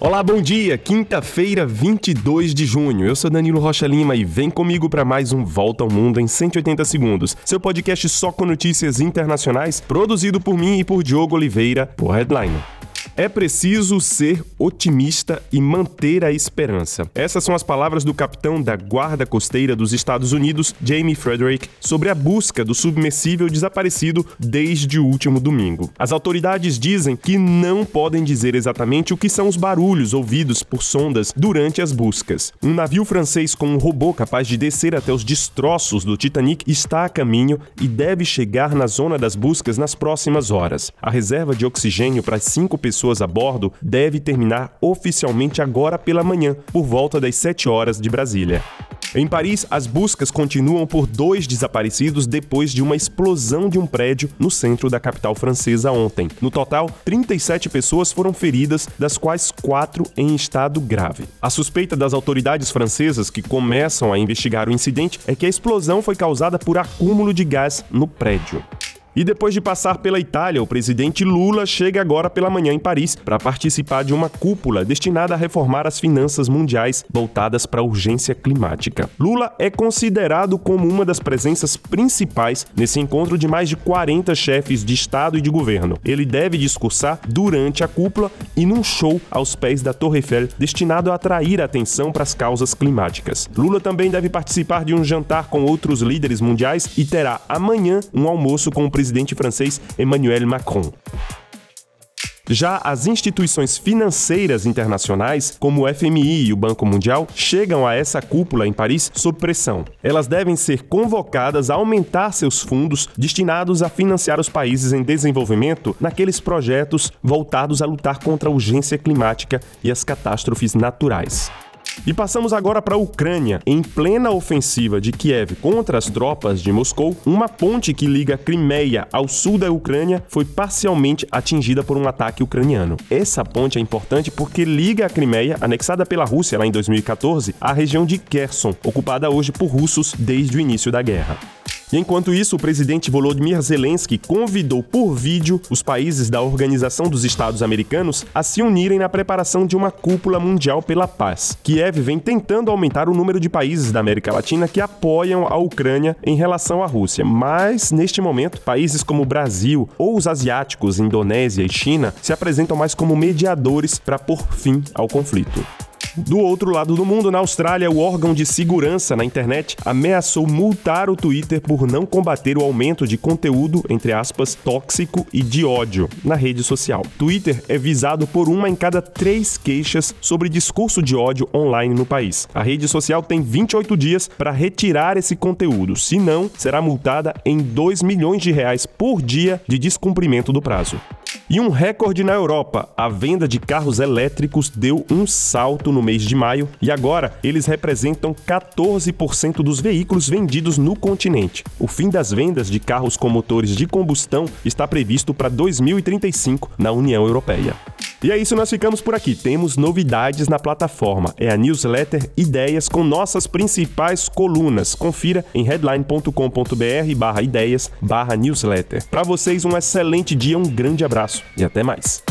Olá, bom dia! Quinta-feira, 22 de junho. Eu sou Danilo Rocha Lima e vem comigo para mais um Volta ao Mundo em 180 segundos. Seu podcast só com notícias internacionais, produzido por mim e por Diogo Oliveira, por Headline. É preciso ser otimista e manter a esperança. Essas são as palavras do capitão da Guarda Costeira dos Estados Unidos, Jamie Frederick, sobre a busca do submersível desaparecido desde o último domingo. As autoridades dizem que não podem dizer exatamente o que são os barulhos ouvidos por sondas durante as buscas. Um navio francês com um robô capaz de descer até os destroços do Titanic está a caminho e deve chegar na zona das buscas nas próximas horas. A reserva de oxigênio para cinco pessoas pessoas a bordo deve terminar oficialmente agora pela manhã, por volta das 7 horas de Brasília. Em Paris, as buscas continuam por dois desaparecidos depois de uma explosão de um prédio no centro da capital francesa ontem. No total, 37 pessoas foram feridas, das quais quatro em estado grave. A suspeita das autoridades francesas que começam a investigar o incidente é que a explosão foi causada por acúmulo de gás no prédio. E depois de passar pela Itália, o presidente Lula chega agora pela manhã em Paris para participar de uma cúpula destinada a reformar as finanças mundiais voltadas para a urgência climática. Lula é considerado como uma das presenças principais nesse encontro de mais de 40 chefes de Estado e de governo. Ele deve discursar durante a cúpula e num show aos pés da Torre Eiffel destinado a atrair atenção para as causas climáticas. Lula também deve participar de um jantar com outros líderes mundiais e terá amanhã um almoço com o presidente presidente francês Emmanuel Macron. Já as instituições financeiras internacionais, como o FMI e o Banco Mundial, chegam a essa cúpula em Paris sob pressão. Elas devem ser convocadas a aumentar seus fundos destinados a financiar os países em desenvolvimento naqueles projetos voltados a lutar contra a urgência climática e as catástrofes naturais. E passamos agora para a Ucrânia. Em plena ofensiva de Kiev contra as tropas de Moscou, uma ponte que liga Crimeia ao sul da Ucrânia foi parcialmente atingida por um ataque ucraniano. Essa ponte é importante porque liga a Crimeia, anexada pela Rússia lá em 2014, à região de Kherson, ocupada hoje por russos desde o início da guerra. E enquanto isso, o presidente Volodymyr Zelensky convidou por vídeo os países da Organização dos Estados Americanos a se unirem na preparação de uma cúpula mundial pela paz. Kiev vem tentando aumentar o número de países da América Latina que apoiam a Ucrânia em relação à Rússia, mas neste momento, países como o Brasil ou os asiáticos, Indonésia e China, se apresentam mais como mediadores para pôr fim ao conflito. Do outro lado do mundo, na Austrália, o órgão de segurança na internet ameaçou multar o Twitter por não combater o aumento de conteúdo, entre aspas, tóxico e de ódio na rede social. Twitter é visado por uma em cada três queixas sobre discurso de ódio online no país. A rede social tem 28 dias para retirar esse conteúdo, senão será multada em 2 milhões de reais por dia de descumprimento do prazo. E um recorde na Europa: a venda de carros elétricos deu um salto no mês de maio e agora eles representam 14% dos veículos vendidos no continente. O fim das vendas de carros com motores de combustão está previsto para 2035 na União Europeia. E é isso, nós ficamos por aqui. Temos novidades na plataforma. É a newsletter Ideias com nossas principais colunas. Confira em headline.com.br barra ideias barra newsletter. Para vocês, um excelente dia, um grande abraço e até mais.